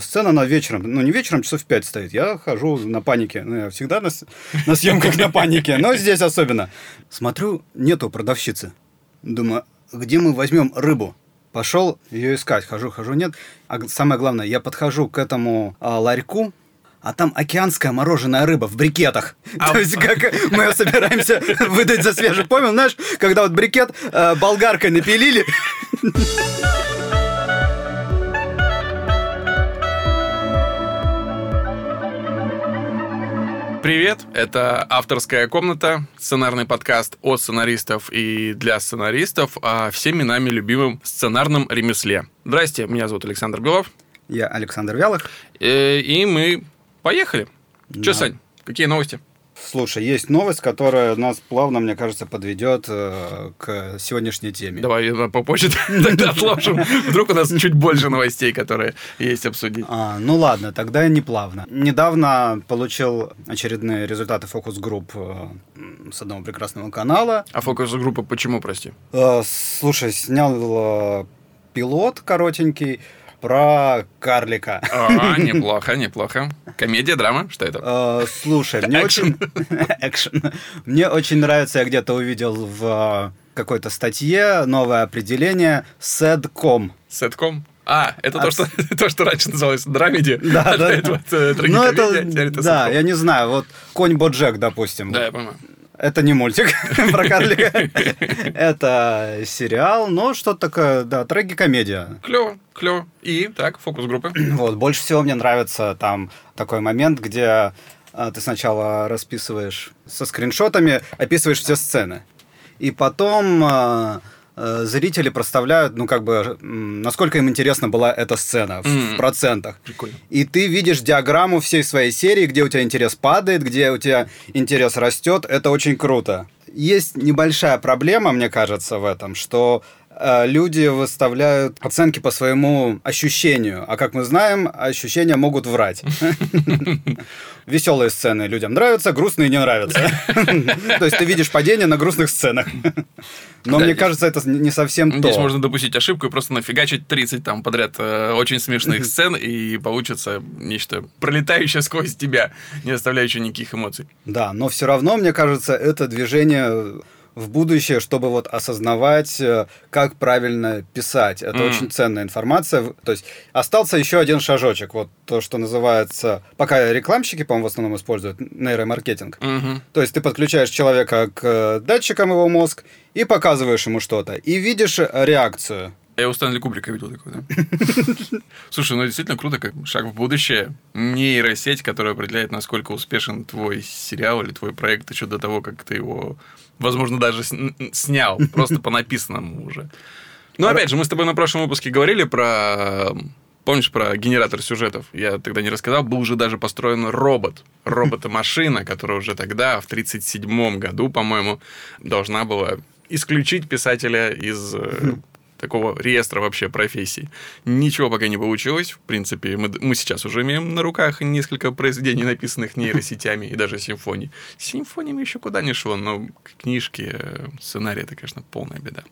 Сцена на вечером, ну не вечером, часов в 5 стоит. Я хожу на панике. Ну, я всегда на, на съемках на панике, но здесь особенно. Смотрю, нету продавщицы. Думаю, где мы возьмем рыбу? Пошел ее искать, хожу, хожу, нет. А самое главное, я подхожу к этому а, ларьку, а там океанская мороженая рыба в брикетах. А... То есть, как мы ее собираемся выдать за свежий. Помнил, знаешь, когда вот брикет э, болгаркой напилили. Привет, это авторская комната, сценарный подкаст от сценаристов и для сценаристов о всеми нами любимом сценарном ремесле. Здрасте, меня зовут Александр Белов. Я Александр Вялых. Э, и мы поехали. Да. Че, Сань, какие новости? Слушай, есть новость, которая нас плавно, мне кажется, подведет э, к сегодняшней теме. Давай попозже тогда отложим. Вдруг у нас чуть больше новостей, которые есть обсудить. А, ну ладно, тогда не плавно. Недавно получил очередные результаты фокус-групп э, с одного прекрасного канала. А фокус-группа почему, прости? Э, слушай, снял э, пилот коротенький про карлика. А, неплохо, неплохо. Комедия, драма, что это? А, слушай, мне очень... Экшен. Мне очень нравится, я где-то увидел в а, какой-то статье новое определение сэдком. Сэдком? А, это то, что, то, что раньше называлось драмеди. Да, да. Это, это, ну, это, да, я не знаю, вот Конь Боджек, допустим. Да, я понимаю. Это не мультик про карлика. Это сериал, но что-то такое, да, трагикомедия. Клево, клево. И, так, фокус группы. Вот, больше всего мне нравится там такой момент, где а, ты сначала расписываешь со скриншотами, описываешь все сцены. И потом а, зрители проставляют, ну, как бы, насколько им интересна была эта сцена в, mm. в процентах. Прикольно. И ты видишь диаграмму всей своей серии, где у тебя интерес падает, где у тебя интерес растет. Это очень круто. Есть небольшая проблема, мне кажется, в этом, что Э, люди выставляют оценки по своему ощущению. А как мы знаем, ощущения могут врать. Веселые сцены людям нравятся, грустные не нравятся. То есть ты видишь падение на грустных сценах. Но мне кажется, это не совсем то. Здесь можно допустить ошибку и просто нафигачить 30 там подряд э, очень смешных сцен, и получится нечто пролетающее сквозь тебя, не оставляющее никаких эмоций. Да, но все равно, мне кажется, это движение в будущее, чтобы вот осознавать, э, как правильно писать. Это mm. очень ценная информация. То есть остался еще один шажочек. Вот то, что называется... Пока рекламщики, по-моему, в основном используют нейромаркетинг. Mm-hmm. То есть ты подключаешь человека к э, датчикам его мозг и показываешь ему что-то. И видишь реакцию. Я у Стэнли Кубрика видел такой, да? Слушай, ну действительно круто, как шаг в будущее. Нейросеть, которая определяет, насколько успешен твой сериал или твой проект еще до того, как ты его, возможно, даже снял, просто по написанному уже. Ну, опять же, мы с тобой на прошлом выпуске говорили про Помнишь про генератор сюжетов? Я тогда не рассказал. Был уже даже построен робот. Робота-машина, которая уже тогда, в 1937 году, по-моему, должна была исключить писателя из э, такого реестра вообще профессий. Ничего пока не получилось. В принципе, мы, мы сейчас уже имеем на руках несколько произведений, написанных нейросетями и даже симфоний. С симфониями еще куда не шло, но книжки, сценарии, это, конечно, полная беда.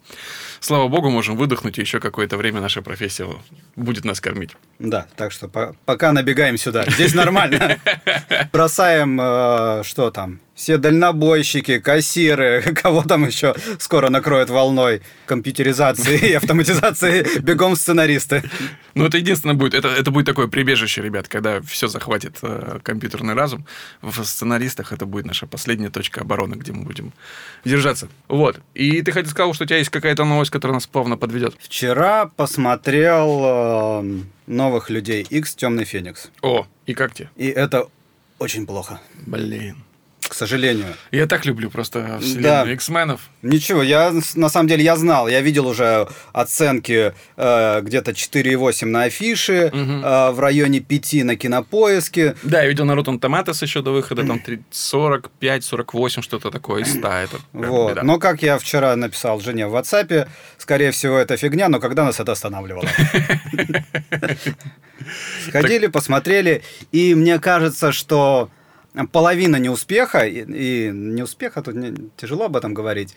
Слава богу, можем выдохнуть, и еще какое-то время наша профессия будет нас кормить. Да, так что по пока набегаем сюда. Здесь нормально. Бросаем, э, что там, все дальнобойщики, кассиры, кого там еще скоро накроет волной компьютеризации и автоматизации, бегом сценаристы. Ну, это единственное будет, это, это будет такое прибежище, ребят, когда все захватит э, компьютерный разум. В сценаристах это будет наша последняя точка обороны, где мы будем держаться. Вот. И ты хотел сказал, что у тебя есть какая-то новость, которая нас плавно подведет. Вчера посмотрел э, новых людей X Темный Феникс. О, и как тебе? И это очень плохо. Блин к сожалению. Я так люблю просто вселенную да. X-менов. Ничего, я на самом деле я знал, я видел уже оценки э, где-то 4,8 на афише, угу. э, в районе 5 на кинопоиске. Да, я видел на Rotten Tomatoes еще до выхода, там 45-48, что-то такое из 100. Это вот. Беда. Но как я вчера написал жене в WhatsApp, скорее всего, это фигня, но когда нас это останавливало? Сходили, посмотрели, и мне кажется, что половина неуспеха, и, и неуспеха, тут не, тяжело об этом говорить,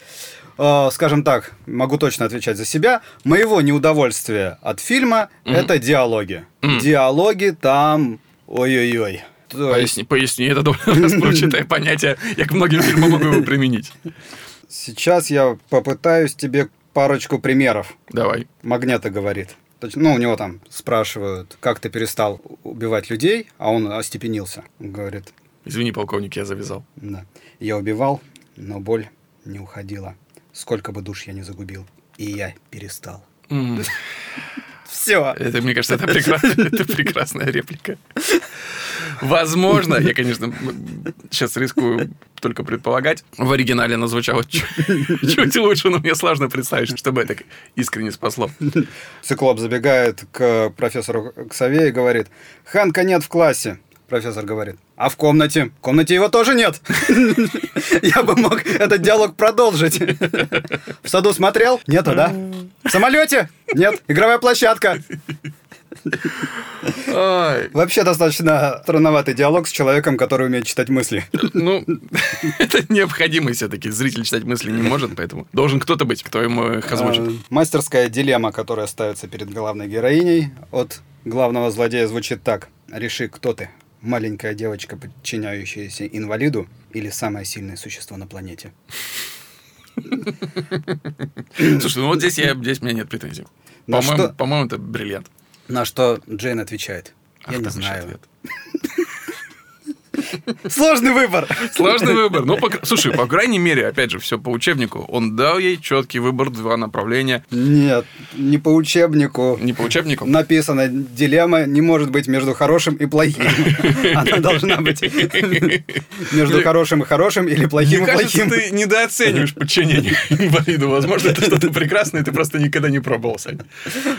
э, скажем так, могу точно отвечать за себя, моего неудовольствия от фильма mm-hmm. это диалоги. Mm-hmm. Диалоги там, ой-ой-ой. Поясни, поясни, это распрочатое понятие. Я к многим фильмам могу его применить. Сейчас я попытаюсь тебе парочку примеров. Давай. Магнета говорит. Ну, у него там спрашивают, как ты перестал убивать людей, а он остепенился. Говорит. Извини, полковник, я завязал. Да. Я убивал, но боль не уходила. Сколько бы душ я не загубил. И я перестал. Mm. Все. Это, мне кажется, это, прекрас... это прекрасная реплика. Возможно, я, конечно, сейчас рискую только предполагать, в оригинале оно звучало чуть лучше, но мне сложно представить, чтобы это искренне спасло. Циклоп забегает к профессору Ксаве и говорит, Ханка нет в классе. Профессор говорит, а в комнате? В комнате его тоже нет. Я бы мог этот диалог продолжить. В саду смотрел? Нету, да? В самолете? Нет. Игровая площадка. Вообще достаточно странноватый диалог с человеком, который умеет читать мысли. Ну, это необходимо все-таки. Зритель читать мысли не может, поэтому должен кто-то быть, кто ему их озвучит. А, мастерская дилемма, которая ставится перед главной героиней от главного злодея, звучит так. Реши, кто ты маленькая девочка, подчиняющаяся инвалиду, или самое сильное существо на планете? Слушай, ну вот здесь, я, здесь у меня нет претензий. По-моему, что... по-моему, это бриллиант. На что Джейн отвечает. Я не знаю. Сложный выбор. Сложный выбор. Ну, по, слушай, по крайней мере, опять же, все по учебнику. Он дал ей четкий выбор, два направления. Нет, не по учебнику. Не по учебнику? Написано, дилемма не может быть между хорошим и плохим. Она должна быть между хорошим и хорошим или плохим и плохим. ты недооцениваешь подчинение инвалиду. Возможно, это что-то прекрасное, ты просто никогда не пробовал,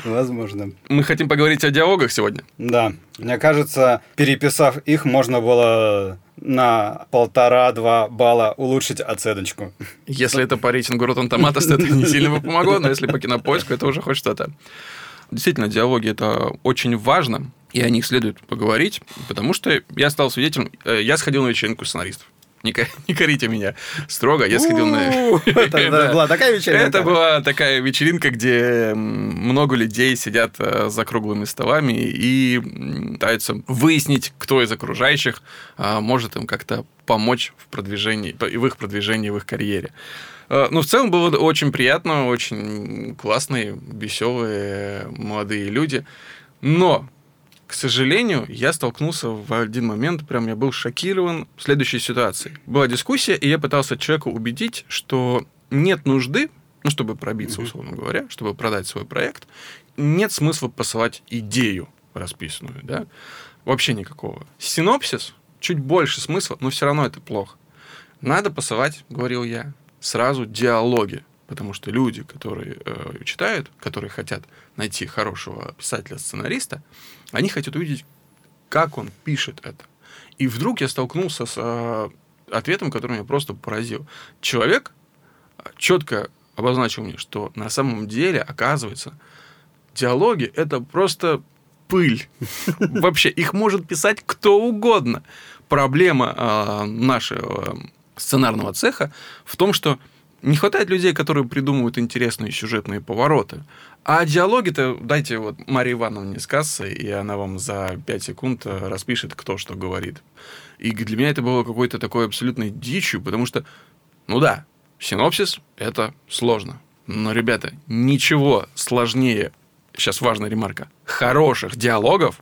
Возможно. Мы хотим поговорить о диалогах сегодня. Да. Мне кажется, переписав их, можно было на полтора-два балла улучшить оценочку. Если это по рейтингу Rotten Tomatoes, это не сильно бы помогло, но если по кинопоиску, это уже хоть что-то. Действительно, диалоги – это очень важно, и о них следует поговорить, потому что я стал свидетелем, э, я сходил на вечеринку сценаристов. Не, не корите меня строго. Я сходил на... Это была такая вечеринка? Это была такая вечеринка, где много людей сидят э, за круглыми столами и пытаются выяснить, кто из окружающих а, может им как-то помочь в продвижении, в их продвижении, в их карьере. Э, ну, в целом было очень приятно, очень классные, веселые молодые люди. Но к сожалению, я столкнулся в один момент, прям я был шокирован следующей ситуацией. Была дискуссия, и я пытался человека убедить, что нет нужды, ну, чтобы пробиться, условно говоря, чтобы продать свой проект, нет смысла посылать идею расписанную, да, вообще никакого. Синопсис чуть больше смысла, но все равно это плохо. Надо посылать, говорил я, сразу диалоги, потому что люди, которые э, читают, которые хотят найти хорошего писателя-сценариста, они хотят увидеть, как он пишет это. И вдруг я столкнулся с э, ответом, который меня просто поразил. Человек четко обозначил мне, что на самом деле, оказывается, диалоги — это просто пыль. Вообще, их может писать кто угодно. Проблема э, нашего сценарного цеха в том, что не хватает людей, которые придумывают интересные сюжетные повороты. А диалоги-то дайте вот Марии Ивановне с кассы, и она вам за 5 секунд э, распишет, кто что говорит. И для меня это было какой-то такой абсолютной дичью, потому что, ну да, синопсис — это сложно. Но, ребята, ничего сложнее, сейчас важная ремарка, хороших диалогов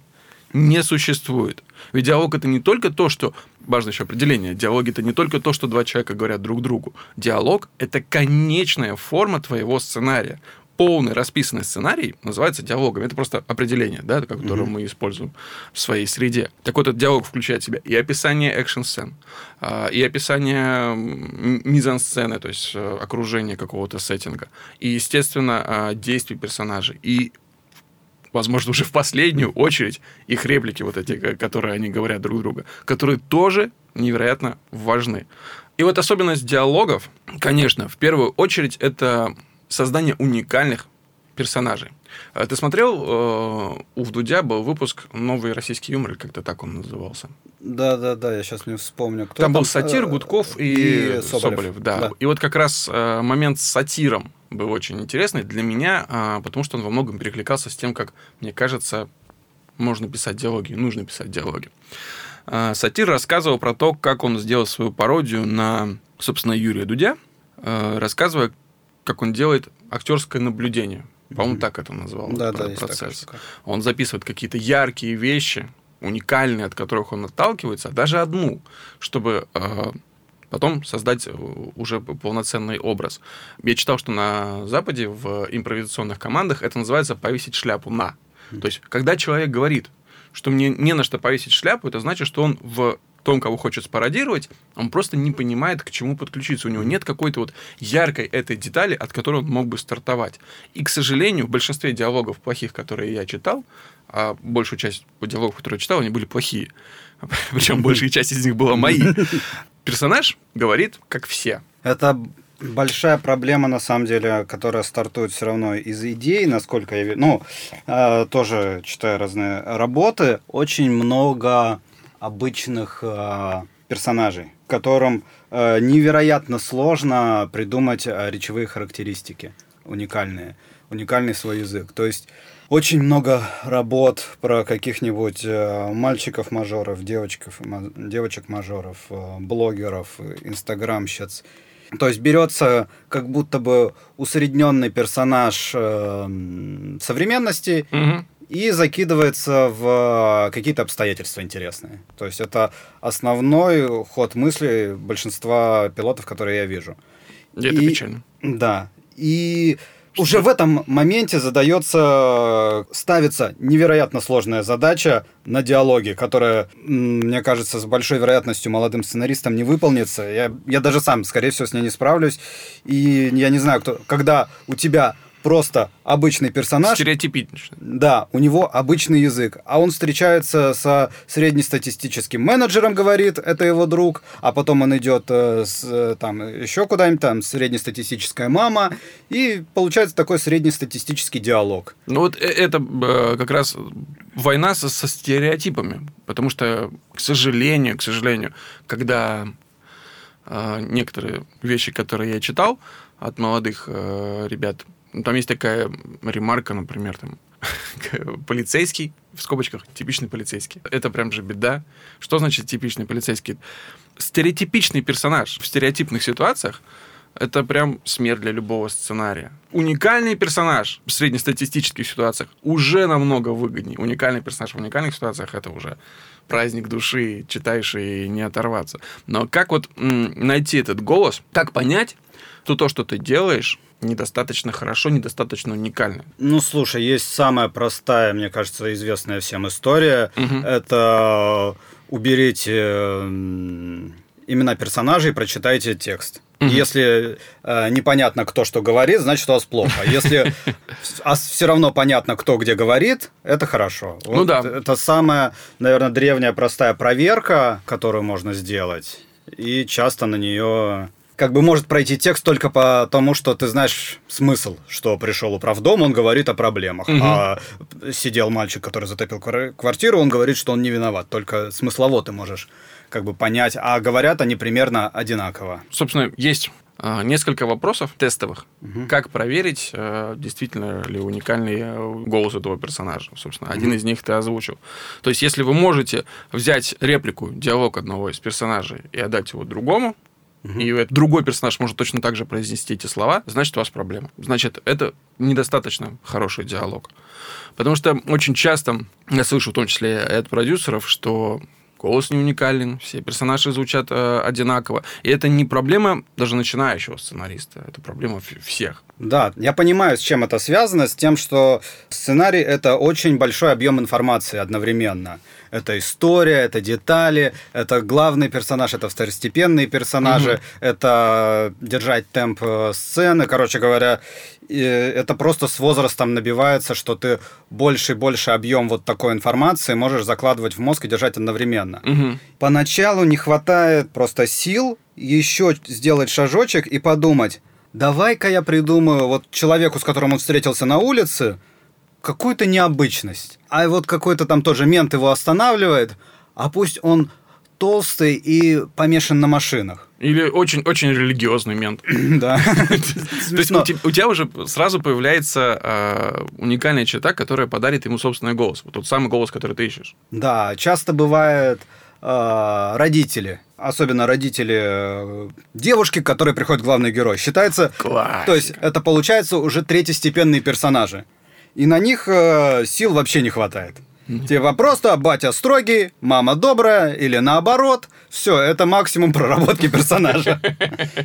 не существует. Ведь диалог это не только то, что важно еще определение. Диалоги это не только то, что два человека говорят друг другу. Диалог это конечная форма твоего сценария полный расписанный сценарий называется диалогом. Это просто определение, да, которое mm-hmm. мы используем в своей среде. Так вот, этот диалог включает в себя и описание экшн-сцен, а, и описание мизансцены, то есть э, окружение какого-то сеттинга, и, естественно, а, действий персонажей, и возможно, уже в последнюю очередь их реплики вот эти, которые они говорят друг друга, которые тоже невероятно важны. И вот особенность диалогов, конечно, в первую очередь это создание уникальных персонажей. А Ты смотрел, э, у Вдудя был выпуск «Новый российский юмор», или как-то так он назывался? Да, да, да, я сейчас не вспомню. Кто там, был сатир, Э, Гудков и, и Соболев. Соболев, да. да. И вот как раз э, момент с сатиром был очень интересный для меня, а, потому что он во многом перекликался с тем, как, мне кажется, можно писать диалоги, нужно писать диалоги. А, Сатир рассказывал про то, как он сделал свою пародию на, собственно, Юрия Дудя, э, рассказывая, как он делает актерское наблюдение. По-моему, так это называлось. Да, да, процесс. Он записывает какие-то яркие вещи, уникальные, от которых он отталкивается, а даже одну, чтобы э, потом создать э, уже полноценный образ. Я читал, что на Западе в импровизационных командах это называется повесить шляпу на. То есть, когда человек говорит, что мне не на что повесить шляпу, это значит, что он в том, кого хочет спародировать, он просто не понимает, к чему подключиться. У него нет какой-то вот яркой этой детали, от которой он мог бы стартовать. И, к сожалению, в большинстве диалогов плохих, которые я читал, а большую часть диалогов, которые я читал, они были плохие. Причем большая часть из них была мои. Персонаж говорит, как все. Это большая проблема, на самом деле, которая стартует все равно из идей, насколько я вижу. Ну, э, тоже читаю разные работы. Очень много обычных э, персонажей, которым э, невероятно сложно придумать э, речевые характеристики уникальные, уникальный свой язык. То есть очень много работ про каких-нибудь э, мальчиков-мажоров, девочек-мажоров, э, блогеров, инстаграмщиц. То есть берется как будто бы усредненный персонаж э, современности Мгм. И закидывается в какие-то обстоятельства интересные. То есть это основной ход мысли большинства пилотов, которые я вижу. И это И- печально. Да. И уже в этом моменте задается, ставится невероятно сложная задача на диалоге, которая, мне кажется, с большой вероятностью молодым сценаристам не выполнится. Я, я даже сам, скорее всего, с ней не справлюсь. И я не знаю, кто, когда у тебя просто обычный персонаж, Стереотипично. да, у него обычный язык, а он встречается со среднестатистическим менеджером, говорит, это его друг, а потом он идет э, с, э, там еще куда-нибудь, там среднестатистическая мама, и получается такой среднестатистический диалог. Ну вот э- это как раз война со, со стереотипами, потому что, к сожалению, к сожалению, когда некоторые вещи, которые я читал от молодых ребят, там есть такая ремарка, например, там полицейский в скобочках типичный полицейский. Это прям же беда. Что значит типичный полицейский? Стереотипичный персонаж в стереотипных ситуациях это прям смерть для любого сценария. Уникальный персонаж в среднестатистических ситуациях уже намного выгоднее. Уникальный персонаж в уникальных ситуациях это уже праздник души, читаешь и не оторваться. Но как вот найти этот голос, как понять, что то, что ты делаешь, недостаточно хорошо, недостаточно уникально. Ну, слушай, есть самая простая, мне кажется, известная всем история. Мгм. Это уберите м, имена персонажей, прочитайте текст. Мгм. Если э, непонятно, кто что говорит, значит, у вас плохо. Если все равно понятно, кто где говорит, это хорошо. Ну Вот да. Это самая, наверное, древняя простая проверка, которую можно сделать. И часто на нее как бы может пройти текст только потому, что ты знаешь смысл, что пришел управдом, он говорит о проблемах. Мгм. А сидел мальчик, который затопил квар- квартиру, он говорит, что он не виноват. Только смыслово ты можешь как бы понять. А говорят они примерно одинаково. Собственно, есть а, несколько вопросов тестовых. Мгм. Как проверить, э, действительно ли уникальный э, голос этого персонажа? Собственно, один из них ты озвучил. То есть, если вы можете взять реплику, диалог одного из персонажей и отдать его другому, и другой персонаж может точно так же произнести эти слова, значит, у вас проблема. Значит, это недостаточно хороший диалог. Потому что очень часто я слышу, в том числе и от продюсеров, что голос не уникален, все персонажи звучат э, одинаково. И это не проблема даже начинающего сценариста, это проблема всех. Да, я понимаю, с чем это связано, с тем, что сценарий это очень большой объем информации одновременно. Это история, это детали, это главный персонаж, это второстепенные персонажи, это держать темп э, сцены. Короче говоря, это просто с возрастом набивается, что ты больше и больше объем вот такой информации можешь закладывать в мозг и держать одновременно. Мгм. Поначалу не хватает просто сил еще сделать шажочек и подумать, давай-ка я придумаю вот человеку, с которым он встретился на улице, какую-то необычность. А вот какой-то там тоже мент его останавливает, а пусть он толстый и помешан на машинах. Или очень-очень религиозный мент. Да. То есть у тебя уже сразу появляется а, уникальная черта, которая подарит ему собственный голос. Вот тот самый голос, который ты ищешь. Да, часто бывает а, родители, особенно родители э, девушки, к которой приходит главный герой, считается... Классика. То есть это получается уже третьестепенные персонажи. И на них э, сил вообще не хватает. Типа просто батя строгий, мама добрая или наоборот. Все, это максимум проработки персонажа.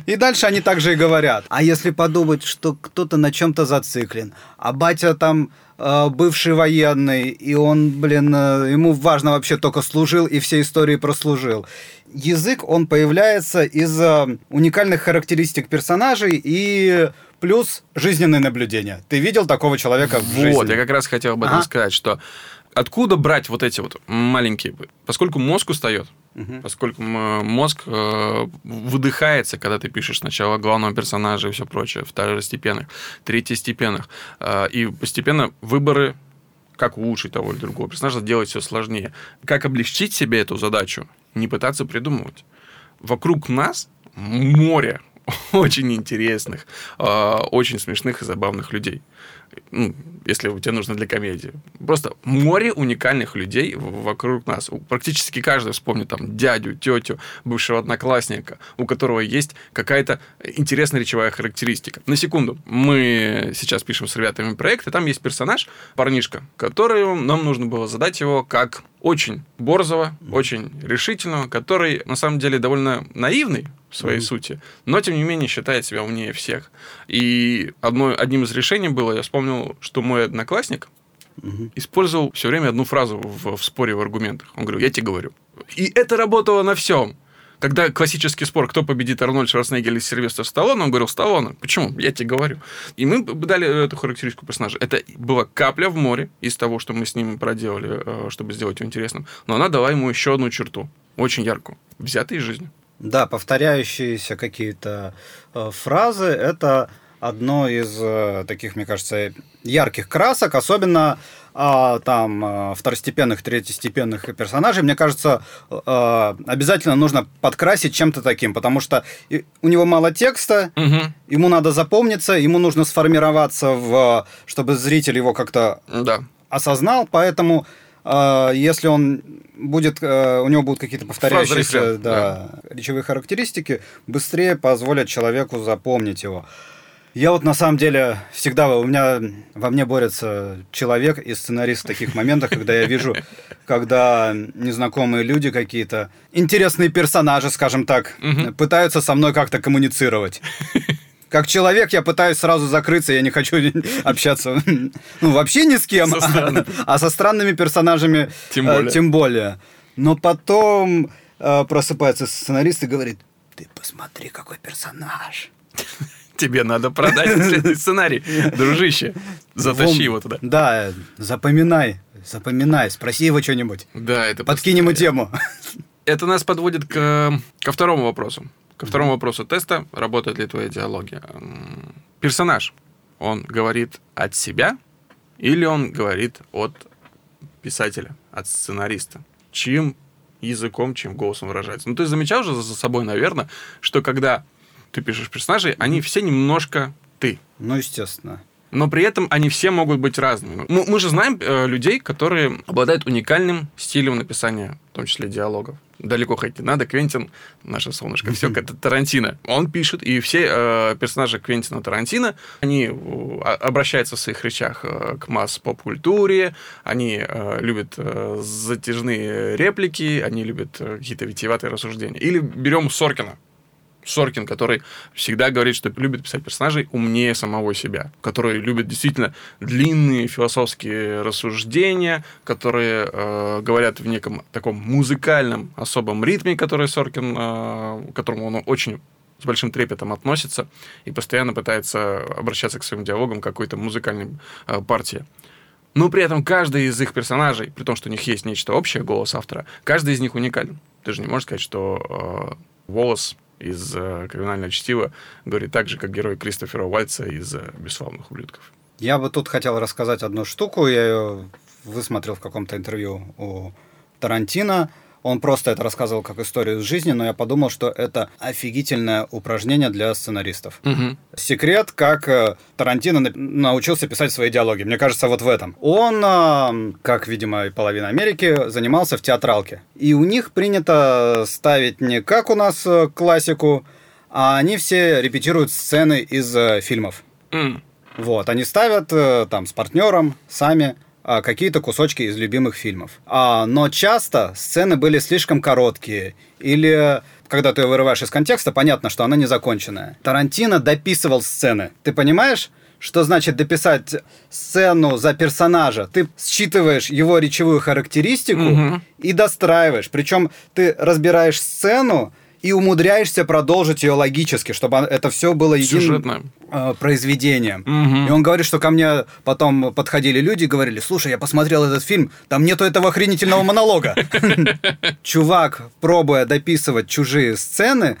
И дальше они также и говорят. А если подумать, что кто-то на чем-то зациклен, а батя там э, бывший военный, и он, блин, э, ему важно вообще только служил и все истории прослужил. Язык, он появляется из э, уникальных характеристик персонажей и плюс жизненное наблюдение. Ты видел такого человека в жизни? Вот, я как раз хотел об этом Ага. сказать, что откуда брать вот эти вот маленькие... Поскольку мозг устает, Мгм. поскольку мозг э, выдыхается, когда ты пишешь сначала главного персонажа и все прочее, второстепенных, третьестепенных, э, и постепенно выборы как улучшить того или другого персонажа, делать все сложнее. Как облегчить себе эту задачу? Не пытаться придумывать. Вокруг нас море очень интересных, э, очень смешных и забавных людей. Ну, если у тебя нужно для комедии. Просто море уникальных людей вокруг нас. Практически каждый вспомнит там дядю, тетю, бывшего одноклассника, у которого есть какая-то интересная речевая характеристика. На секунду. Мы сейчас пишем с ребятами проект, и там есть персонаж, парнишка, который нам нужно было задать его как очень борзого, очень решительного, который на самом деле довольно наивный в своей Мгм. сути, но тем не менее считает себя умнее всех. И одно, одним из решений было, я вспомнил, что мой одноклассник Мгм. использовал все время одну фразу в, в споре в аргументах. Он говорил, я тебе говорю. И это работало на всем. Когда классический спор, кто победит, Арнольд Шварценеггер или Сильвестр Сталлоне, он говорил, Сталлоне. Почему? Я тебе говорю. И мы дали эту характеристику персонажа. Это была капля в море из того, что мы с ним проделали, э, чтобы сделать его интересным. Но она дала ему еще одну черту, очень яркую, взятой из жизни. Да, повторяющиеся какие-то э, фразы это одно из э, таких, мне кажется, ярких красок, особенно а, там э, второстепенных, третьестепенных персонажей, мне кажется, э, обязательно нужно подкрасить чем-то таким, потому что у него мало текста, Мгм. ему надо запомниться, ему нужно сформироваться, в, чтобы зритель его как-то Да. осознал, поэтому если он будет, э, у него будут какие-то повторяющиеся Фразы да, речевые характеристики, быстрее позволят человеку запомнить его. Я вот на самом деле всегда у меня во мне борется человек и сценарист в таких моментах, когда я вижу, когда незнакомые люди какие-то интересные персонажи, скажем так, пытаются со мной как-то коммуницировать. Как человек я пытаюсь сразу закрыться, я не хочу общаться, ну, вообще ни с кем, Со а со странными персонажами Тем э, более. тем более. Но потом э, просыпается сценарист и говорит, ты посмотри, какой персонаж. Тебе надо продать следующий сценарий. Дружище, затащи его туда. Да, запоминай, запоминай, спроси его что-нибудь. Да, это Подкинь ему тему. Это нас подводит к, ко второму вопросу. Ко второму вопросу теста, работает ли твоя идеология. М, Персонаж, он говорит от себя или он говорит от писателя, от сценариста? Чьим языком, чьим голосом выражается? Ну, ты замечал же за собой, наверное, что когда ты пишешь персонажей, они все немножко ты. Ну, естественно. Но при этом они все могут быть разными. Мы, мы же знаем э, людей, которые обладают уникальным стилем написания, в том числе диалогов. Далеко ходить не надо. Квентин, наше солнышко, все это Тарантино. Он пишет, и все э, персонажи Квентина Тарантино, они э, обращаются в своих речах э, к масс-поп-культуре, они э, любят э, затяжные реплики, они любят какие-то витиеватые рассуждения. Или берем Соркина. Соркин, который всегда говорит, что любит писать персонажей умнее самого себя, который любит действительно длинные философские рассуждения, которые э, говорят в неком таком музыкальном особом ритме, который Соркин, э, к которому он очень с большим трепетом относится и постоянно пытается обращаться к своим диалогам какой-то музыкальной э, партии. Но при этом каждый из их персонажей, при том, что у них есть нечто общее, голос автора, каждый из них уникален. Ты же не можешь сказать, что э, голос из э, «Криминального чтива» говорит так же, как герой Кристофера Уальца из э, «Бесславных ублюдков». Я бы тут хотел рассказать одну штуку. Я ее высмотрел в каком-то интервью у Тарантино. Он просто это рассказывал как историю из жизни, но я подумал, что это офигительное упражнение для сценаристов. Угу. Секрет, как э, Тарантино на- научился писать свои диалоги. Мне кажется, вот в этом. Он, как, видимо, и половина Америки, занимался в театралке. И у них принято ставить не как у нас э, классику, а они все репетируют сцены из э, фильмов. М. Вот, они ставят там с партнером, сами какие-то кусочки из любимых фильмов. А, но часто сцены были слишком короткие. Или когда ты ее вырываешь из контекста, понятно, что она не законченная. Тарантино дописывал сцены. Ты понимаешь? Что значит дописать сцену за персонажа? Ты считываешь его речевую характеристику Мгм. и достраиваешь. Причем ты разбираешь сцену и умудряешься продолжить ее логически, чтобы это все было единым Сюжетно. э, произведением. Мгм. И он говорит, что ко мне потом подходили люди и говорили, слушай, я посмотрел этот фильм, там нету этого охренительного монолога. Чувак, пробуя дописывать чужие сцены,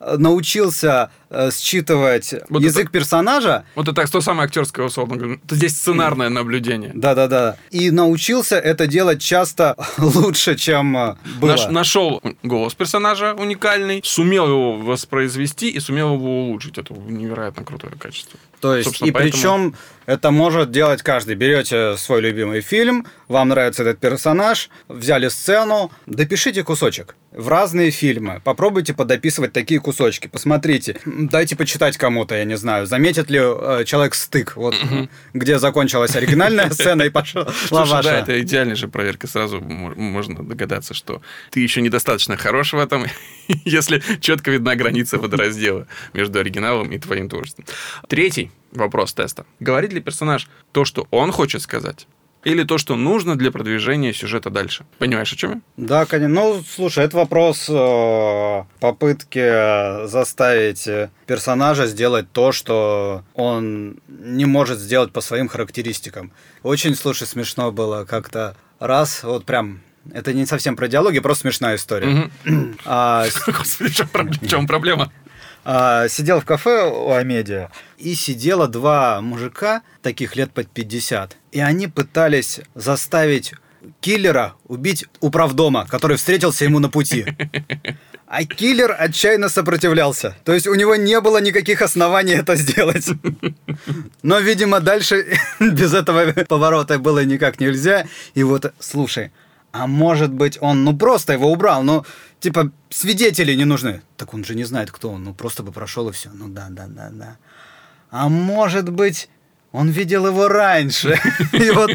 научился э, считывать Вот язык это- персонажа, Вот это то самое актерское условно. говоря. Здесь сценарное наблюдение. да-да-да, и научился это делать часто лучше, чем э, было. Наш- нашел голос персонажа уникальный, сумел его воспроизвести и сумел его улучшить. Это невероятно крутое качество. То есть, Собственно, и поэтому- причем это может делать каждый. Берете свой любимый фильм, вам нравится этот персонаж, взяли сцену, допишите кусочек в разные фильмы. Попробуйте подописывать такие кусочки. Посмотрите, дайте почитать кому-то, я не знаю, заметит ли э, человек стык, вот где закончилась оригинальная сцена и пошла ваша. да, это идеальнейшая проверка. Сразу мо- можно догадаться, что ты еще недостаточно хорош в этом, если четко видна граница водораздела между оригиналом и твоим творчеством. Третий вопрос теста. Говорит ли персонаж то, что он хочет сказать? Или то, что нужно для продвижения сюжета дальше? Понимаешь, о чем я? Да, конечно. Ну, слушай, это вопрос э, попытки заставить э, персонажа сделать то, что он не может сделать по своим характеристикам. Очень, слушай, смешно было как-то раз, вот прям, это не совсем про диалоги, просто смешная история. А, Господи, в чем проб- в чем проблема? А, сидел в кафе у Амедиа, и сидело два мужика, таких лет под 50, и они пытались заставить киллера убить управдома, который встретился ему на пути. А киллер отчаянно сопротивлялся. То есть у него не было никаких оснований это сделать. Но, видимо, дальше без этого поворота было никак нельзя. И вот, слушай, а может быть он, ну просто его убрал, ну типа свидетели не нужны. Так он же не знает, кто он, ну просто бы прошел и все. Ну да, да, да, да. А может быть он видел его раньше. И вот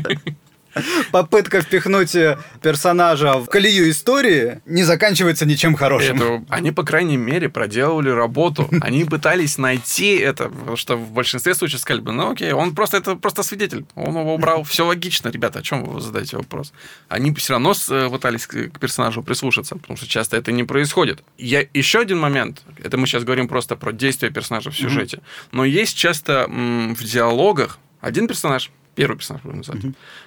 попытка впихнуть э, персонажа в колею истории не заканчивается ничем хорошим. Это, они, по крайней мере, проделали работу. Они пытались найти это, потому что в большинстве случаев сказали бы, ну окей, он просто это просто свидетель. Он его убрал. Все логично, ребята, о чем вы задаете вопрос? Они все равно э, пытались к к персонажу прислушаться, потому что часто это не происходит. Я еще один момент, это мы сейчас говорим просто про действия персонажа в сюжете, но есть часто м, в диалогах один персонаж, первый персонаж, будем называть,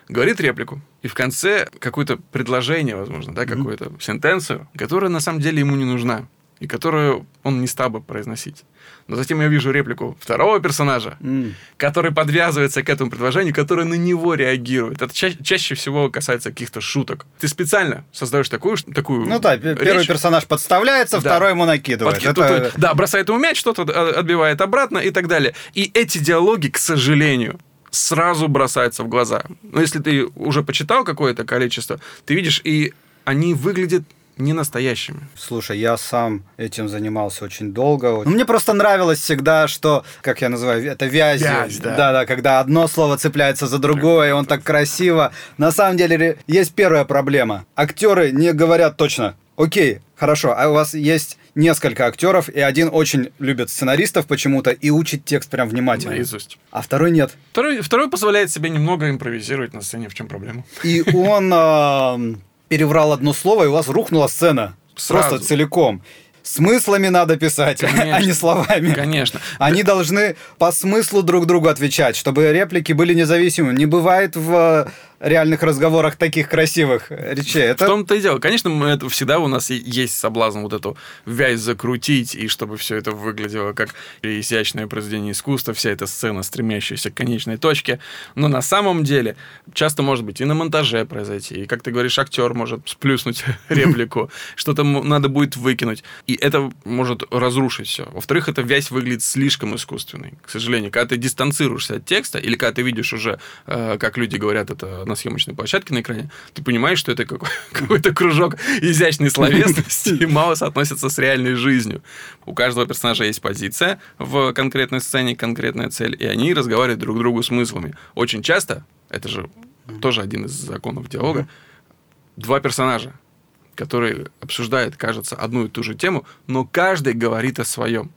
говорит реплику, и в конце какое-то предложение, возможно, да, какую-то сентенцию, которая на самом деле ему не нужна, и которую он не стал бы произносить. Но затем я вижу реплику второго персонажа, М. который подвязывается к этому предложению, который на него реагирует. Это ча- чаще всего касается каких-то шуток. Ты специально создаешь такую, такую Ну да, пе- первый речь, персонаж подставляется, Да. второй ему накидывает. Подки- Это- Да, бросает ему мяч, что-то э, отбивает обратно и так далее. И эти диалоги, к сожалению, сразу бросаются в глаза. Но если ты уже почитал какое-то количество, ты видишь, и они выглядят не настоящими. Слушай, я сам этим занимался очень долго. Ну, мне просто нравилось всегда, что, как я называю, это вязь. Вязь, да. Да, да, когда одно слово цепляется за другое, и он так красиво. На самом деле есть первая проблема. Актеры не говорят точно. Окей, хорошо, а у вас есть несколько актеров, и один очень любит сценаристов почему-то и учит текст прям внимательно. Наизусть. А второй нет. Второй, второй позволяет себе немного импровизировать на сцене. В чем проблема? И он эм, переврал одно слово, и у вас рухнула сцена. Сразу. Просто целиком. Смыслами надо писать, а Конечно. не словами. Конечно. Они должны по смыслу друг другу отвечать, чтобы реплики были независимы. Не бывает в реальных разговорах таких красивых речей. Это... В том-то и дело. Конечно, мы это всегда у нас есть соблазн вот эту вязь закрутить, и чтобы все это выглядело как изящное произведение искусства, вся эта сцена, стремящаяся к конечной точке. Но на самом деле часто может быть и на монтаже произойти, и, как ты говоришь, актер может сплюснуть реплику, что-то надо будет выкинуть. И это может разрушить все. Во-вторых, эта вязь выглядит слишком искусственной. К сожалению, когда ты дистанцируешься от текста, или когда ты видишь уже, э, как люди говорят это на съемочной площадке на экране, ты понимаешь, что это какой-то кружок изящной словесности и мало соотносится с реальной жизнью. У каждого персонажа есть позиция в конкретной сцене, конкретная цель, и они разговаривают друг другу смыслами. Очень часто, это же тоже один из законов диалога, два персонажа, которые обсуждают, кажется, одну и ту же тему, но каждый говорит о своем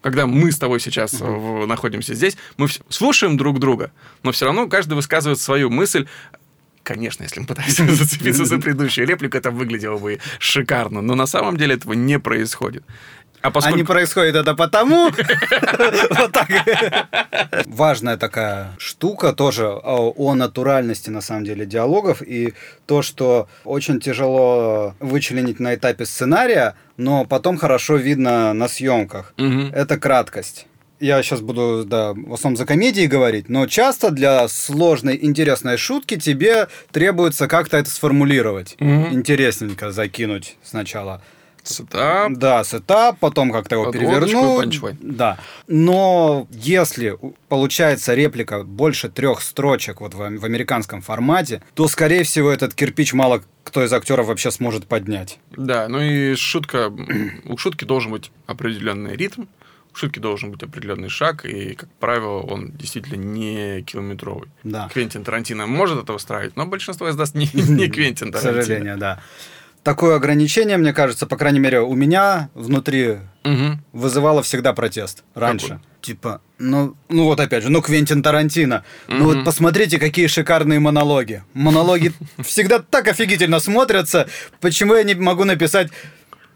когда мы с тобой сейчас uh-huh. находимся здесь, мы слушаем друг друга, но все равно каждый высказывает свою мысль. Конечно, если мы пытаемся зацепиться за предыдущую реплику, это выглядело бы шикарно, но на самом деле этого не происходит. А, поскольку... а не происходит это потому... Вот так. Важная такая штука тоже о натуральности, на самом деле, диалогов. И то, что очень тяжело вычленить на этапе сценария, но потом хорошо видно на съемках. Это краткость я сейчас буду, да, в основном за комедии говорить, но часто для сложной, интересной шутки тебе требуется как-то это сформулировать. Mm-hmm. Интересненько закинуть сначала. Setup. Да, setup, потом как-то его перевернуть. Да. Но если получается реплика больше трех строчек вот в, в американском формате, то, скорее всего, этот кирпич мало кто из актеров вообще сможет поднять. Да, ну и шутка, у шутки должен быть определенный ритм, у шутки должен быть определенный шаг, и, как правило, он действительно не километровый. Да. Квентин Тарантино может это устраивать, но большинство из нас не, не Квентин Тарантино. К сожалению, да такое ограничение, мне кажется, по крайней мере, у меня внутри угу. вызывало всегда протест раньше. Какой? Типа, ну, ну вот опять же, ну Квентин Тарантино. Угу. Ну вот посмотрите, какие шикарные монологи. Монологи всегда так офигительно смотрятся. Почему я не могу написать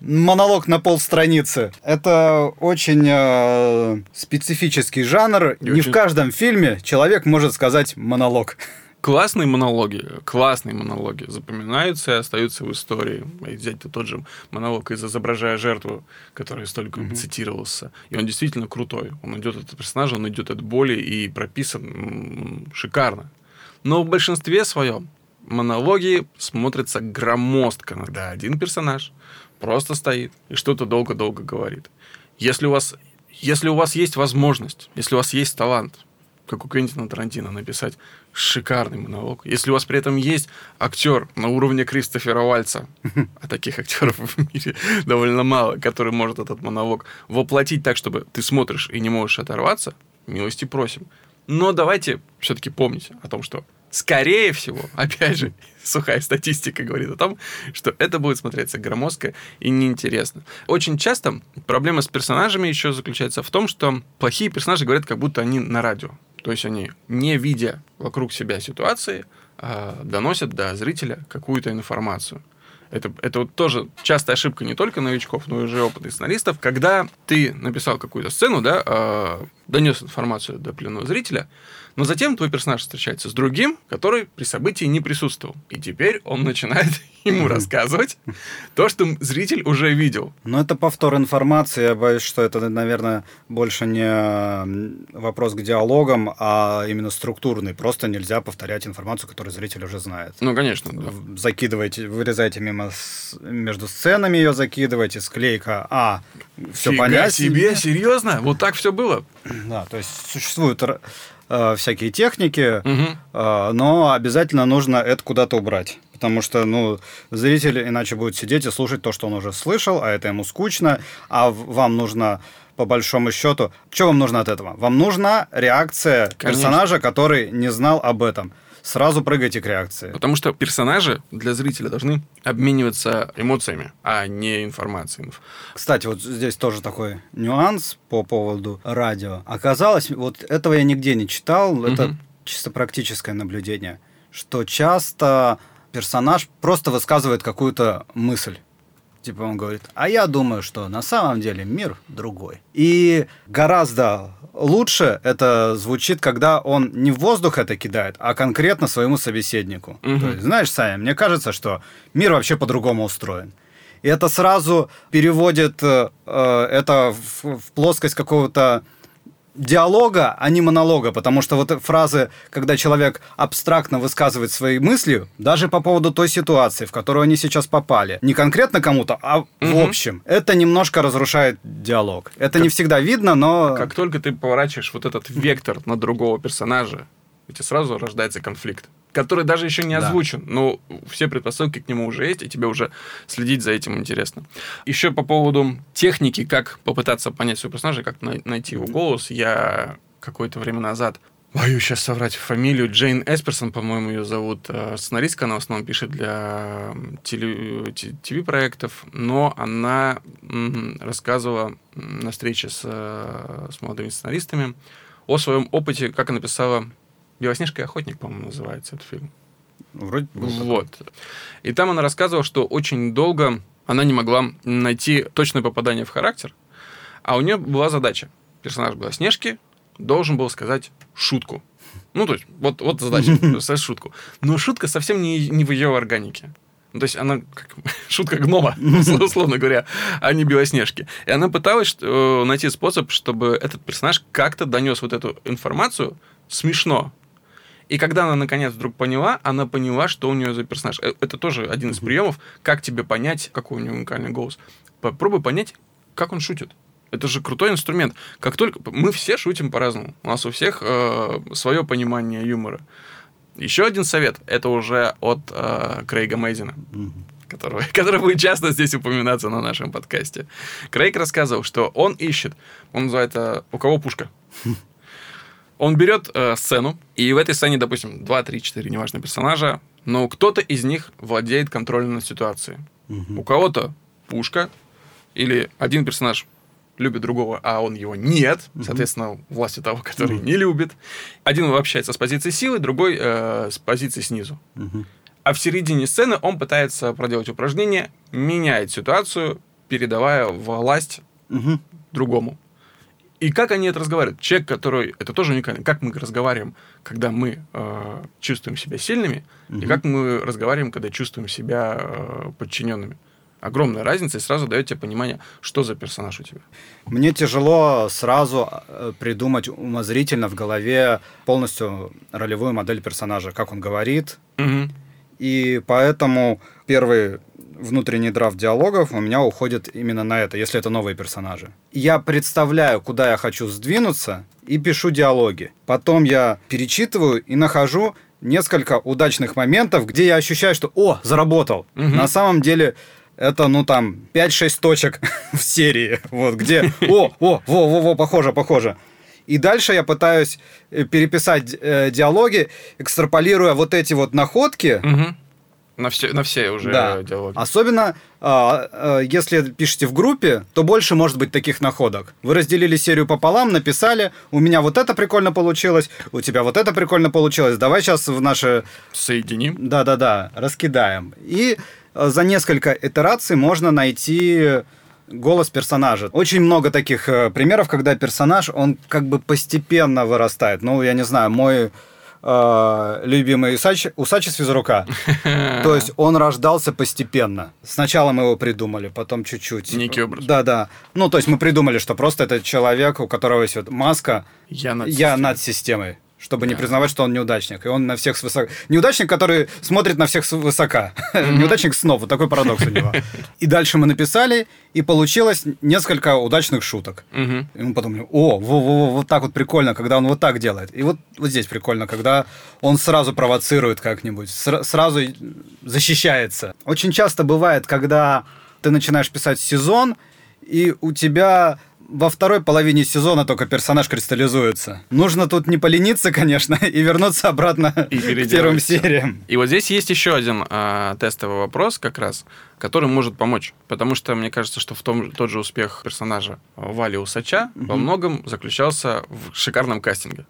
монолог на полстраницы. Это очень э, специфический жанр. И не очень... в каждом фильме человек может сказать монолог. Классные монологи, классные монологи запоминаются и остаются в истории. Взять тот же монолог из «Изображая жертву», который столько mm-hmm. цитировался. И он действительно крутой. Он идет от персонажа, он идет от боли и прописан шикарно. Но в большинстве своем монологи смотрятся громоздко, когда один персонаж просто стоит и что-то долго-долго говорит. Если у вас, если у вас есть возможность, если у вас есть талант, как у Квентина Тарантино, написать шикарный монолог. Если у вас при этом есть актер на уровне Кристофера Вальца, а таких актеров в мире довольно мало, который может этот монолог воплотить так, чтобы ты смотришь и не можешь оторваться, милости просим. Но давайте все-таки помнить о том, что скорее всего, опять же, сухая статистика говорит о том, что это будет смотреться громоздко и неинтересно. Очень часто проблема с персонажами еще заключается в том, что плохие персонажи говорят, как будто они на радио. То есть они, не видя вокруг себя ситуации, а, доносят до зрителя какую-то информацию. Это, это вот тоже частая ошибка не только новичков, но и уже опытных сценаристов. Когда ты написал какую-то сцену, да, э, донес информацию до пленного зрителя, но затем твой персонаж встречается с другим, который при событии не присутствовал. И теперь он начинает ему рассказывать то, что зритель уже видел. Но это повтор информации. Я боюсь, что это, наверное, больше не вопрос к диалогам, а именно структурный. Просто нельзя повторять информацию, которую зритель уже знает. Ну, конечно. Да. Закидывайте, вырезайте мимо между сценами ее закидывайте, склейка. А, все понятно. себе, серьезно? Вот так все было? Да, то есть существуют э, всякие техники, угу. э, но обязательно нужно это куда-то убрать. Потому что, ну, зритель иначе будет сидеть и слушать то, что он уже слышал, а это ему скучно, а вам нужно по большому счету. Что вам нужно от этого? Вам нужна реакция Конечно. персонажа, который не знал об этом сразу прыгайте к реакции. Потому что персонажи для зрителя должны обмениваться эмоциями, а не информацией. Кстати, вот здесь тоже такой нюанс по поводу радио. Оказалось, вот этого я нигде не читал, угу. это чисто практическое наблюдение, что часто персонаж просто высказывает какую-то мысль. Типа он говорит, а я думаю, что на самом деле мир другой. И гораздо лучше это звучит, когда он не в воздух это кидает, а конкретно своему собеседнику. Мгм. То есть, знаешь, Саня, мне кажется, что мир вообще по-другому устроен. И это сразу переводит э, э, это в, в плоскость какого-то диалога, а не монолога, потому что вот фразы, когда человек абстрактно высказывает свои мысли, даже по поводу той ситуации, в которую они сейчас попали, не конкретно кому-то, а в Мгм. общем, это немножко разрушает диалог. Это не всегда видно, но... Как только ты поворачиваешь вот этот вектор на другого персонажа, у тебя сразу рождается конфликт, который даже еще не Да. озвучен, но все предпосылки к нему уже есть, и тебе уже следить за этим интересно. Еще по поводу техники, как попытаться понять своего персонажа, как най- найти его голос, я какое-то время назад Боюсь сейчас соврать фамилию. Джейн Эсперсон, по-моему, ее зовут. э, Сценаристка, она в основном пишет для ТВ-проектов, но она рассказывала на встрече с, э, с молодыми сценаристами о своем опыте, как она писала «Белоснежка и охотник», по-моему, называется этот фильм. Вроде был такой. Вот. И там она рассказывала, что очень долго она не могла найти точное попадание в характер, а у нее была задача. Персонаж Белоснежки должен был сказать шутку. Ну, то есть, вот, вот задача, сказать шутку. Но шутка совсем не, не в ее органике. Ну, то есть она как шутка гнома, условно говоря, а не Белоснежки. И она пыталась э, найти способ, чтобы этот персонаж как-то донес вот эту информацию смешно. И когда она наконец вдруг поняла, она поняла, что у нее за персонаж. Э, Это тоже один из приемов, как тебе понять, какой у него уникальный голос. Попробуй понять, как он шутит. Это же крутой инструмент. Как только мы все шутим по-разному, у нас у всех свое понимание юмора. Еще один совет это уже от э, Крейга Мейзина, Мгм. которого, который будет часто здесь упоминаться на нашем подкасте. Крейг рассказывал, что он ищет, он называет это «У кого пушка?». Он берет э, сцену, и в этой сцене, допустим, 2, 3, 4, неважно, персонажа, но кто-то из них владеет контролем над ситуацией. Мгм. У кого-то пушка, или один персонаж любит другого, а он его нет, соответственно, власти того, который Мгм. не любит. Один общается с позиции силы, другой э, с позиции снизу. Мгм. А в середине сцены он пытается проделать упражнение, меняет ситуацию, передавая власть Мгм. другому. И как они это разговаривают? Человек, который... Это тоже уникально. Как мы разговариваем, когда мы э, чувствуем себя сильными, и Мгм. как мы разговариваем, когда чувствуем себя э, подчиненными. Огромная разница, и сразу дает тебе понимание, что за персонаж у тебя. Мне тяжело сразу э, придумать умозрительно в голове полностью ролевую модель персонажа, как он говорит. И поэтому первый внутренний драфт диалогов у меня уходит именно на это, если это новые персонажи. Я представляю, куда я хочу сдвинуться, и пишу диалоги. Потом я перечитываю и нахожу несколько удачных моментов, где я ощущаю, что «О, заработал!» Мгм. На самом деле это, ну, там, 5-6 точек в серии, вот, где «О, о, во, во, во, похоже, похоже!» И дальше я пытаюсь э, переписать э, диалоги, экстраполируя вот эти вот находки, Мгм. На все, на все уже Да. диалоги. Особенно, а, а, если пишете в группе, то больше может быть таких находок. Вы разделили серию пополам, написали, у меня вот это прикольно получилось, у тебя вот это прикольно получилось, давай сейчас в наши... Соединим. Да-да-да, раскидаем. И а, за несколько итераций можно найти голос персонажа. Очень много таких э, примеров, когда персонаж, он как бы постепенно вырастает. Ну, я не знаю, мой э, любимый усач, усач из физрука. То есть он рождался постепенно. Сначала мы его придумали, потом чуть-чуть. Некий образ. Да, да. Ну, то есть мы придумали, что просто это человек, у которого есть вот маска, Я над я системой. над системой. Чтобы не Да. признавать, что он неудачник. И он на всех свысока. Неудачник, который смотрит на всех свысока. Неудачник снов. Вот такой парадокс у него. И дальше мы написали, и получилось несколько удачных шуток. Мгм. И мы подумали, о, во, во, во, вот так вот прикольно, когда он вот так делает. И вот, вот здесь прикольно, когда он сразу провоцирует как-нибудь, сра- сразу защищается. Очень часто бывает, когда ты начинаешь писать сезон, и у тебя во второй половине сезона только персонаж кристаллизуется. Нужно тут не полениться, конечно, и вернуться обратно И к первым сериям. И вот здесь есть еще один а, тестовый вопрос, как раз, который может помочь. Потому что мне кажется, что в том, тот же успех персонажа Вали Усача во Мгм. многом заключался в шикарном кастинге.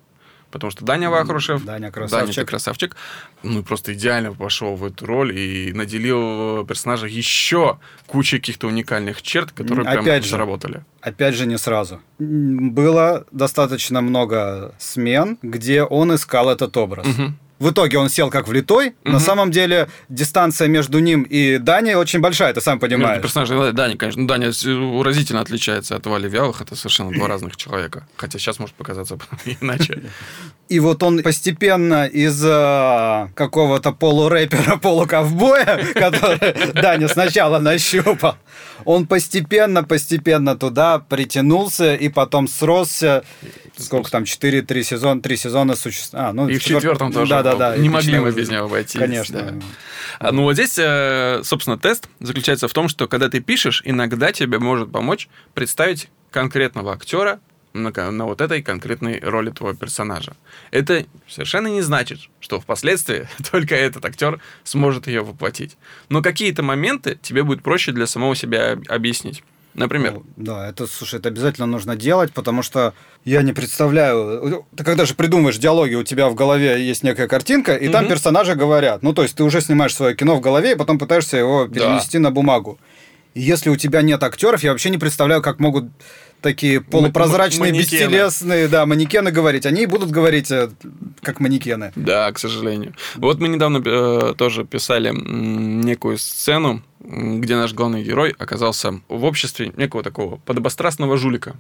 Потому что Даня Вахрушев, Даня Даня красавчик. ты красавчик, ну, просто идеально пошел в эту роль и наделил персонажа еще кучей каких-то уникальных черт, которые Опять прям же, заработали. Опять же, не сразу. Было достаточно много смен, где он искал этот образ. Мгм. В итоге он сел как влитой. На Мгм. самом деле дистанция между ним и Даней очень большая, ты сам Между понимаешь. персонажами, да, Даня, конечно, ну, Даня с- уразительно отличается от Вали Вялых, это совершенно два разных человека. Хотя сейчас может показаться иначе. И вот он постепенно из э, какого-то полурэпера, полуковбоя, который Даня сначала нащупал, он постепенно-постепенно туда притянулся и потом сросся. Сколько там, 4-3 сезона, 3 сезона существует. А, ну, И в четвертом тоже. Да, да, был. да. Не могли мы без него обойтись. Конечно. да. А, Ну вот здесь, э, собственно, тест заключается в том, что когда ты пишешь, иногда тебе может помочь представить конкретного актера на, на вот этой конкретной роли твоего персонажа. Это совершенно не значит, что впоследствии только этот актер сможет ее воплотить. Но какие-то моменты тебе будет проще для самого себя об- объяснить. Например, Ну, Да, это, слушай, это обязательно нужно делать, потому что я не представляю... Ты когда же придумываешь диалоги, у тебя в голове есть некая картинка, и там Мгм. персонажи говорят. Ну, то есть ты уже снимаешь свое кино в голове, и потом пытаешься его Да. перенести на бумагу. И если у тебя нет актеров, я вообще не представляю, как могут такие полупрозрачные, манекены. бестелесные, да, манекены говорить. Они будут говорить э, как манекены. Да, к сожалению. Вот мы недавно э, тоже писали некую сцену, где наш главный герой оказался в обществе некого такого подобострастного жулика.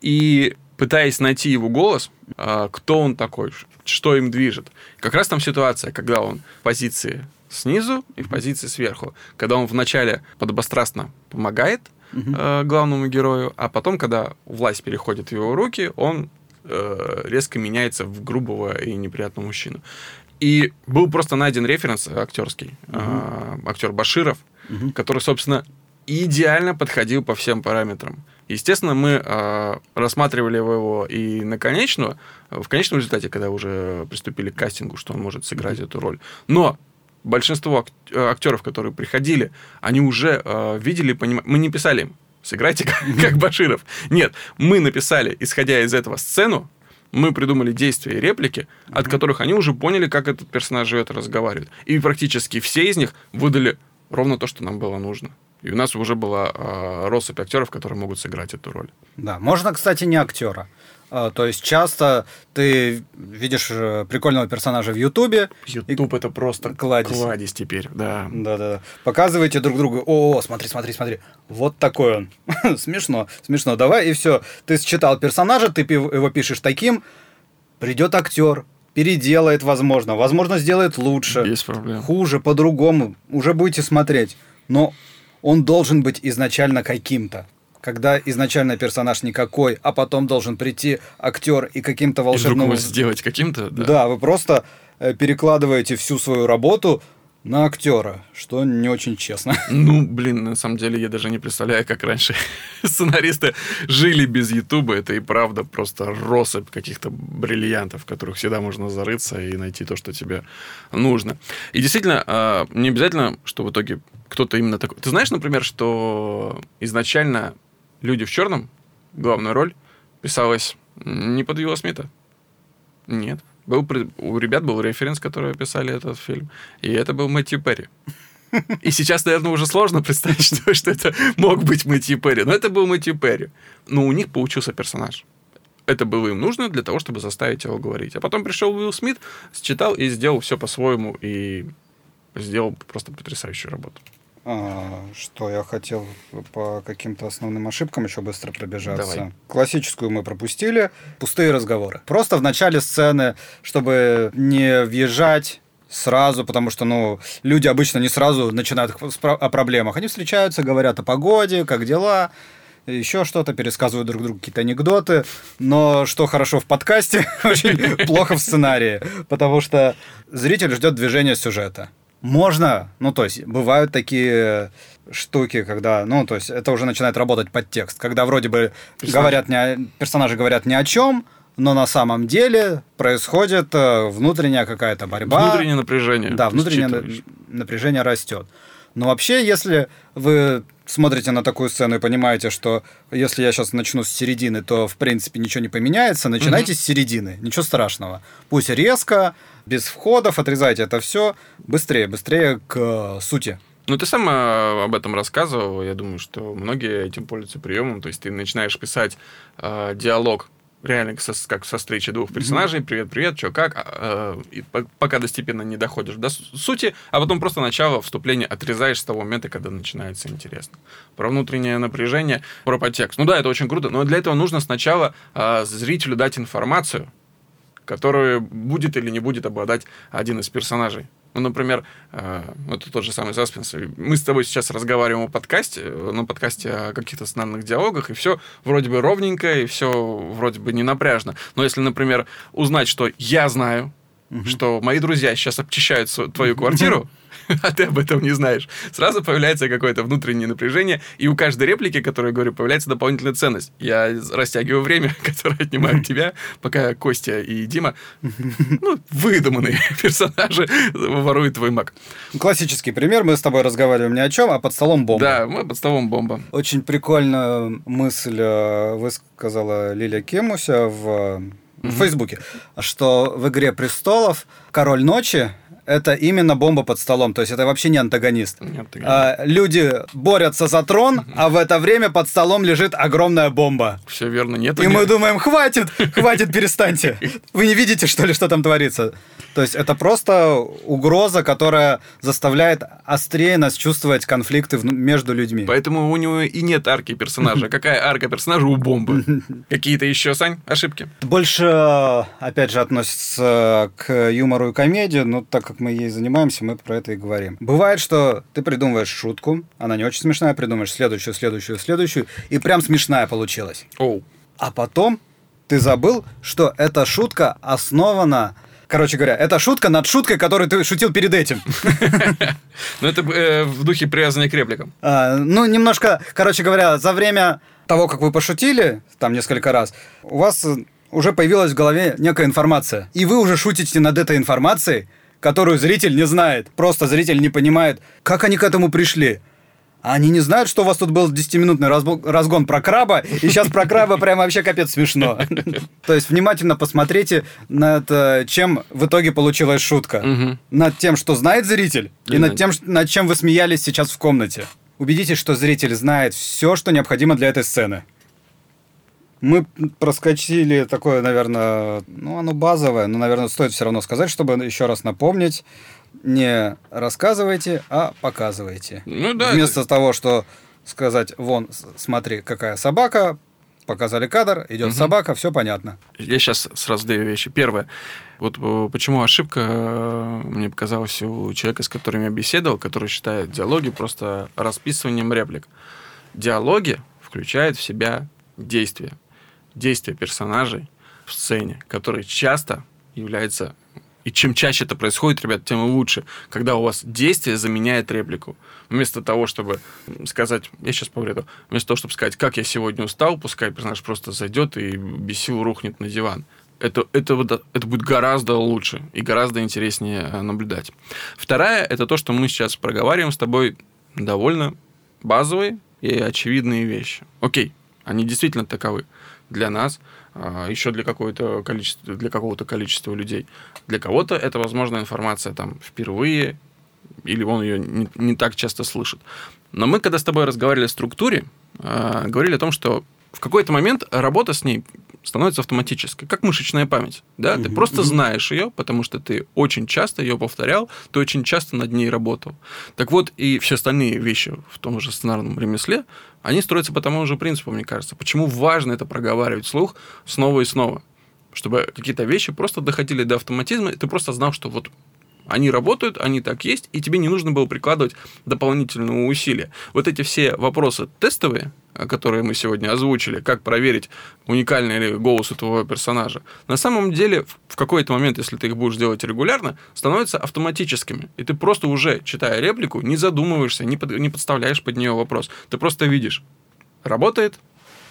И пытаясь найти его голос, а, кто он такой, что им движет. Как раз там ситуация, когда он в позиции снизу и в позиции сверху. Когда он вначале подобострастно помогает э, главному герою, а потом, когда власть переходит в его руки, он э, резко меняется в грубого и неприятного мужчину. И был просто найден референс актерский, э, актер Баширов, Мгм. который, собственно, идеально подходил по всем параметрам. Естественно, мы э, рассматривали его и на конечную, в конечном результате, когда уже приступили к кастингу, что он может сыграть эту роль. Но большинство э, актеров, которые приходили, они уже э, видели, понимали. Мы не писали им, сыграйте как, как Баширов. Нет, мы написали, исходя из этого сцену, мы придумали действия и реплики, от которых они уже поняли, как этот персонаж живет и разговаривает. И практически все из них выдали ровно то, что нам было нужно. И у нас уже была э, россыпь актеров, которые могут сыграть эту роль. Да, можно, кстати, не актера. А, То есть часто ты видишь э, прикольного персонажа в Ютубе, Ютуб это просто Кладезь. кладезь теперь, да. Да-да. Показывайте друг другу. О, смотри, смотри, смотри. Вот такой он. смешно, смешно. Давай, и все. Ты считал персонажа, ты его пишешь таким. Придет актер, переделает, возможно. Возможно, сделает лучше. Без проблем. Хуже, по-другому. Уже будете смотреть. Но он должен быть изначально каким-то. Когда изначально персонаж никакой, а потом должен прийти актер и каким-то И волшебным... его сделать каким-то, да. Да. вы просто э, перекладываете всю свою работу на актера, что не очень честно. Ну, блин, на самом деле я даже не представляю, как раньше сценаристы жили без Ютуба. Это и правда просто россыпь каких-то бриллиантов, в которых всегда можно зарыться и найти то, что тебе нужно. И действительно, а, не обязательно, что в итоге кто-то именно такой. Ты знаешь, например, что изначально люди в черном, главная роль, писалась не под Уилла Смита. Нет. Был, у ребят был референс, которые писали этот фильм, и это был Мэтью Перри. И сейчас, наверное, уже сложно представить, что, что это мог быть Мэтью Перри. Но это был Мэтью Перри. Но у них получился персонаж. Это было им нужно для того, чтобы заставить его говорить. А потом пришел Уилл Смит, считал и сделал все по-своему, и сделал просто потрясающую работу. А, Что я хотел по каким-то основным ошибкам еще быстро пробежаться. Давай. Классическую мы пропустили. Пустые разговоры. Просто в начале сцены, чтобы не въезжать сразу, потому что, ну, люди обычно не сразу начинают о проблемах. Они встречаются, говорят о погоде, как дела, еще что-то, пересказывают друг другу какие-то анекдоты. Но что хорошо в подкасте, очень плохо в сценарии, потому что зритель ждет движения сюжета. Можно, ну, то есть, бывают такие штуки, когда, ну, то есть, это уже начинает работать под текст, когда вроде бы Персонажи. говорят не о- персонажи говорят ни о чем, но на самом деле происходит э, внутренняя какая-то борьба. Внутреннее напряжение. Да, внутреннее напряжение растет. Но вообще, если вы смотрите на такую сцену и понимаете, что если я сейчас начну с середины, то в принципе ничего не поменяется, начинайте mm-hmm. с середины, ничего страшного. Пусть резко, без входов, отрезайте это все быстрее, быстрее к сути. Ну, ты сам э, об этом рассказывал. Я думаю, что многие этим пользуются приемом. То есть ты начинаешь писать э, диалог реально со, как со встречи двух персонажей. Привет, привет, что как? Э, и пока достепенно не доходишь до сути, а потом просто начало вступления отрезаешь с того момента, когда начинается интересно. Про внутреннее напряжение, про подтекст. Ну да, это очень круто, но для этого нужно сначала э, зрителю дать информацию, которую будет или не будет обладать один из персонажей. Ну, например, э, это тот же самый Заспенс. Мы с тобой сейчас разговариваем о подкасте, на подкасте о каких-то странных диалогах, и все вроде бы ровненько, и все вроде бы не напряжно. Но если, например, узнать, что я знаю, угу. что мои друзья сейчас обчищают твою квартиру, а ты об этом не знаешь. Сразу появляется какое-то внутреннее напряжение, и у каждой реплики, которую я говорю, появляется дополнительная ценность. Я растягиваю время, которое отнимаю тебя, пока Костя и Дима, ну, выдуманные персонажи, воруют твой маг. Классический пример. Мы с тобой разговариваем ни о чем, а под столом бомба. Да, мы под столом бомба. Очень прикольную мысль э, высказала Лилия Кемуся в в Фейсбуке, что в «Игре престолов» король ночи это именно бомба под столом. То есть это вообще не антагонист. Не антагонист. А, люди борются за трон, а в это время под столом лежит огромная бомба. Все верно, нет. И мы думаем, хватит, хватит, перестаньте. Вы не видите, что ли, что там творится? То есть это просто угроза, которая заставляет острее нас чувствовать конфликты между людьми. Поэтому у него и нет арки персонажа. Какая арка персонажа у бомбы? Какие-то еще, Сань, ошибки? Больше, опять же, относится к юмору и комедии, но так как мы ей занимаемся, мы про это и говорим. Бывает, что ты придумываешь шутку, она не очень смешная, придумаешь следующую, следующую, следующую, и прям смешная получилась. Оу. А потом ты забыл, что эта шутка основана Короче говоря, это шутка над шуткой, которую ты шутил перед этим. Ну, это э, в духе привязанной к репликам. А, ну, немножко, короче говоря, за время того, как вы пошутили, там несколько раз, у вас уже появилась в голове некая информация. И вы уже шутите над этой информацией, которую зритель не знает. Просто зритель не понимает, как они к этому пришли. Они не знают, что у вас тут был 10-минутный разгон про краба, и сейчас про краба прям вообще капец смешно. То есть внимательно посмотрите над чем в итоге получилась шутка. Над тем, что знает зритель, и над тем, над чем вы смеялись сейчас в комнате. Убедитесь, что зритель знает все, что необходимо для этой сцены. Мы проскочили такое, наверное, ну, оно базовое, но, наверное, стоит все равно сказать, чтобы еще раз напомнить не рассказывайте, а показывайте. Ну да. Вместо это... того, что сказать, вон, смотри, какая собака, показали кадр, идет угу. собака, все понятно. Я сейчас сразу две вещи. Первое. Вот э, почему ошибка э, мне показалась у человека, с которым я беседовал, который считает диалоги просто расписыванием реплик. Диалоги включают в себя действия. Действия персонажей в сцене, которые часто являются и чем чаще это происходит, ребят, тем лучше, когда у вас действие заменяет реплику. Вместо того, чтобы сказать, я сейчас повреду, вместо того, чтобы сказать, как я сегодня устал, пускай персонаж просто зайдет и без сил рухнет на диван. Это, это, это будет гораздо лучше и гораздо интереснее э, наблюдать. Вторая – это то, что мы сейчас проговариваем с тобой довольно базовые и очевидные вещи. Окей, они действительно таковы для нас – а, еще для какого-то количества, для какого-то количества людей. Для кого-то это, возможно, информация там впервые, или он ее не, не так часто слышит. Но мы, когда с тобой разговаривали о структуре, э, говорили о том, что в какой-то момент работа с ней становится автоматической, как мышечная память. Да? Ты просто знаешь ее, потому что ты очень часто ее повторял, ты очень часто над ней работал. Так вот, и все остальные вещи в том же сценарном ремесле, они строятся по тому же принципу, мне кажется. Почему важно это проговаривать вслух снова и снова? Чтобы какие-то вещи просто доходили до автоматизма, и ты просто знал, что вот они работают, они так есть, и тебе не нужно было прикладывать дополнительного усилия. Вот эти все вопросы тестовые, которые мы сегодня озвучили, как проверить, уникальный ли голос у твоего персонажа, на самом деле в какой-то момент, если ты их будешь делать регулярно, становятся автоматическими. И ты просто уже, читая реплику, не задумываешься, не, под, не подставляешь под нее вопрос. Ты просто видишь, работает,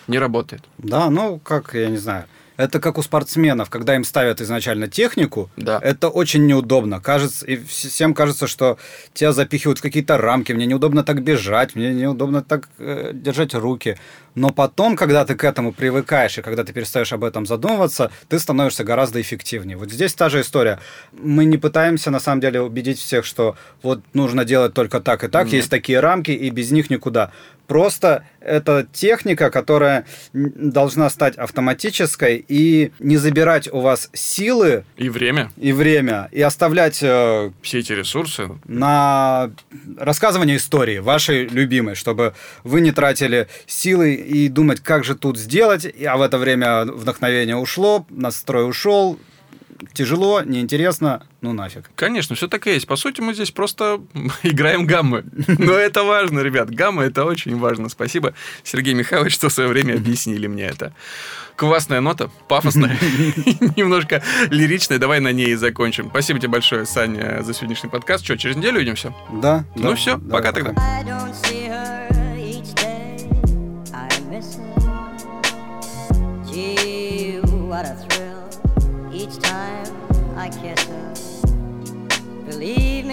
не работает. Да, ну, как, я не знаю, Это как у спортсменов, когда им ставят изначально технику, Да. это очень неудобно. Кажется, и всем кажется, что тебя запихивают в какие-то рамки, мне неудобно так бежать, мне неудобно так э, держать руки. Но потом, когда ты к этому привыкаешь, и когда ты перестаешь об этом задумываться, ты становишься гораздо эффективнее. Вот здесь та же история. Мы не пытаемся, на самом деле, убедить всех, что вот нужно делать только так и так, Нет. есть такие рамки, и без них никуда. Просто это техника, которая должна стать автоматической и не забирать у вас силы И время, и время, и оставлять э, все эти ресурсы. на рассказывание истории вашей любимой, чтобы вы не тратили силы и думать, как же тут сделать, а в это время вдохновение ушло, настрой ушел, тяжело, неинтересно, ну нафиг. Конечно, все так и есть. По сути, мы здесь просто играем гаммы. Но это важно, ребят. Гаммы это очень важно. Спасибо, Сергей Михайлович, что в свое время объяснили мне это. Классная нота, пафосная, немножко лиричная. Давай на ней и закончим. Спасибо тебе большое, Саня, за сегодняшний подкаст. Что, через неделю увидимся? Да. Ну да, пока тогда.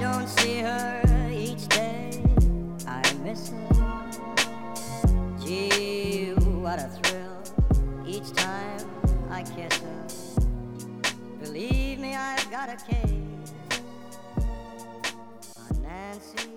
Don't see her each day. I miss her. Gee, what a thrill each time I kiss her. Believe me, I've got a case on Nancy